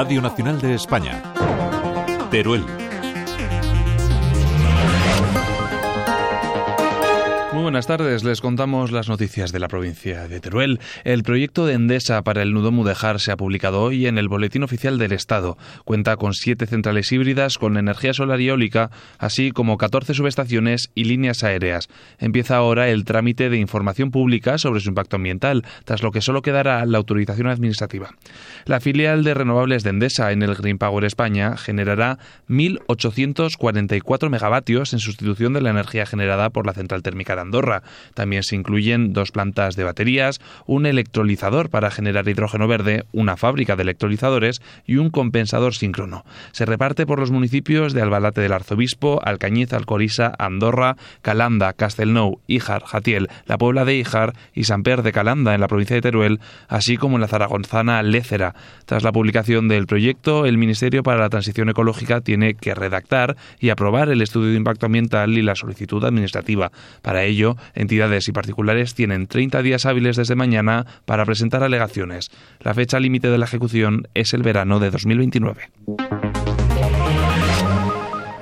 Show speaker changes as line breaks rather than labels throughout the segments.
Radio Nacional de España. Teruel.
Buenas tardes, les contamos las noticias de la provincia de Teruel. El proyecto de Endesa para el nudo Mudejar se ha publicado hoy en el Boletín Oficial del Estado. Cuenta con siete centrales híbridas con energía solar y eólica, así como 14 subestaciones y líneas aéreas. Empieza ahora el trámite de información pública sobre su impacto ambiental, tras lo que solo quedará la autorización administrativa. La filial de renovables de Endesa en el Green Power España generará 1.844 megavatios en sustitución de la energía generada por la central térmica de Andorra. También se incluyen dos plantas de baterías, un electrolizador para generar hidrógeno verde, una fábrica de electrolizadores y un compensador síncrono. Se reparte por los municipios de Albalate del Arzobispo, Alcañiz, Alcorisa, Andorra, Calanda, Castelnou, Ijar, Jatiel, la Puebla de Ijar y San Per de Calanda en la provincia de Teruel, así como en la zaragonzana Lécera. Tras la publicación del proyecto, el Ministerio para la Transición Ecológica tiene que redactar y aprobar el estudio de impacto ambiental y la solicitud administrativa. Para ello, entidades y particulares tienen 30 días hábiles desde mañana para presentar alegaciones. La fecha límite de la ejecución es el verano de 2029.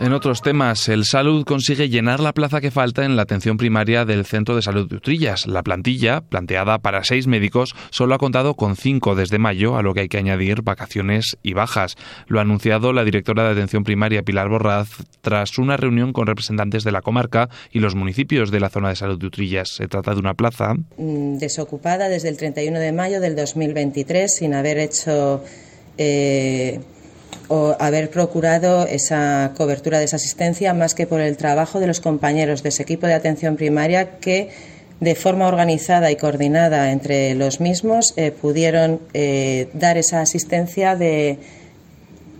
En otros temas, el Salud consigue llenar la plaza que falta en la atención primaria del Centro de Salud de Utrillas. La plantilla, planteada para seis médicos, solo ha contado con cinco desde mayo, a lo que hay que añadir vacaciones y bajas. Lo ha anunciado la directora de atención primaria Pilar Borraz tras una reunión con representantes de la comarca y los municipios de la zona de salud de Utrillas. Se trata de una plaza
mm, desocupada desde el 31 de mayo del 2023 sin haber hecho eh, o haber procurado esa cobertura de esa asistencia más que por el trabajo de los compañeros de ese equipo de atención primaria que de forma organizada y coordinada entre los mismos eh, pudieron eh, dar esa asistencia de,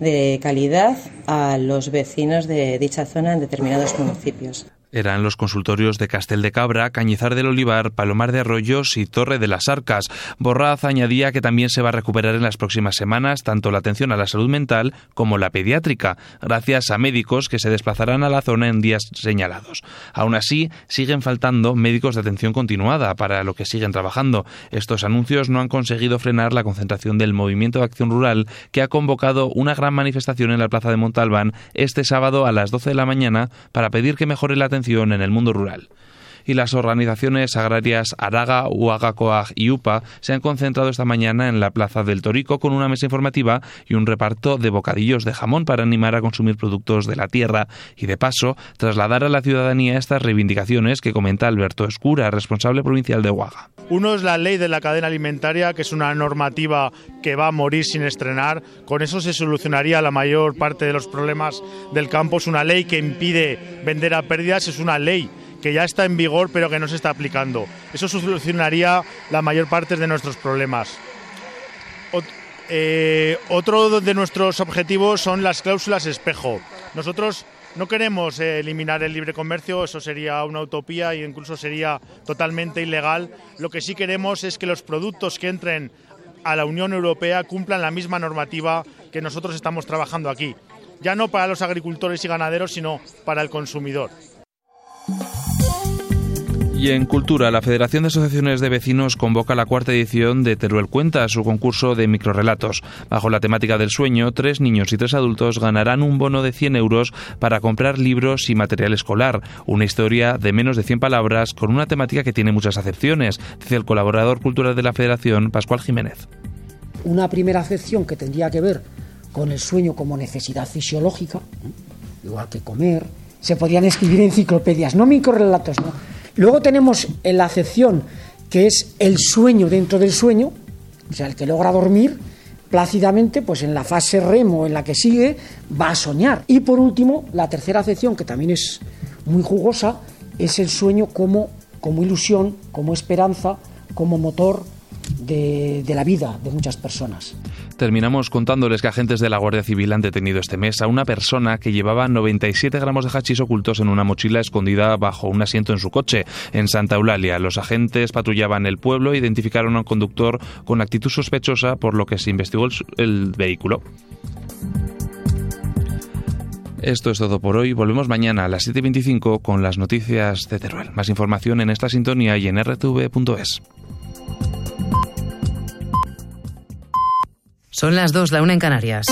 de calidad a los vecinos de dicha zona en determinados municipios.
Eran los consultorios de Castel de Cabra, Cañizar del Olivar, Palomar de Arroyos y Torre de las Arcas. Borraz añadía que también se va a recuperar en las próximas semanas tanto la atención a la salud mental como la pediátrica, gracias a médicos que se desplazarán a la zona en días señalados. Aún así, siguen faltando médicos de atención continuada, para lo que siguen trabajando. Estos anuncios no han conseguido frenar la concentración del Movimiento de Acción Rural, que ha convocado una gran manifestación en la plaza de Montalbán este sábado a las 12 de la mañana para pedir que mejore la atención en el mundo rural y las organizaciones agrarias Araga, Uagacoag y UPA se han concentrado esta mañana en la Plaza del Torico con una mesa informativa y un reparto de bocadillos de jamón para animar a consumir productos de la tierra y, de paso, trasladar a la ciudadanía estas reivindicaciones que comenta Alberto Escura, responsable provincial de Uaga.
Uno es la ley de la cadena alimentaria, que es una normativa que va a morir sin estrenar. Con eso se solucionaría la mayor parte de los problemas del campo. Es una ley que impide vender a pérdidas, es una ley que ya está en vigor pero que no se está aplicando. Eso solucionaría la mayor parte de nuestros problemas. Eh, otro de nuestros objetivos son las cláusulas espejo. Nosotros no queremos eliminar el libre comercio, eso sería una utopía e incluso sería totalmente ilegal. Lo que sí queremos es que los productos que entren a la Unión Europea cumplan la misma normativa que nosotros estamos trabajando aquí. Ya no para los agricultores y ganaderos, sino para el consumidor.
Y en Cultura, la Federación de Asociaciones de Vecinos convoca la cuarta edición de Teruel Cuenta, su concurso de microrelatos. Bajo la temática del sueño, tres niños y tres adultos ganarán un bono de 100 euros para comprar libros y material escolar. Una historia de menos de 100 palabras con una temática que tiene muchas acepciones, dice el colaborador cultural de la Federación, Pascual Jiménez.
Una primera acepción que tendría que ver con el sueño como necesidad fisiológica, igual que comer. Se podrían escribir enciclopedias, no microrelatos, no Luego tenemos la acepción que es el sueño dentro del sueño, o sea, el que logra dormir plácidamente, pues en la fase remo en la que sigue, va a soñar. Y por último, la tercera acepción, que también es muy jugosa, es el sueño como, como ilusión, como esperanza, como motor de, la vida de muchas personas.
Terminamos contándoles que agentes de la Guardia Civil han detenido este mes a una persona que llevaba 97 gramos de hachís ocultos en una mochila escondida bajo un asiento en su coche. En Santa Eulalia, los agentes patrullaban el pueblo e identificaron a un conductor con actitud sospechosa, por lo que se investigó el, vehículo. Esto es todo por hoy. Volvemos mañana a las 7.25 con las noticias de Teruel. Más información en esta sintonía y en rtv.es.
Son las dos, la una en Canarias.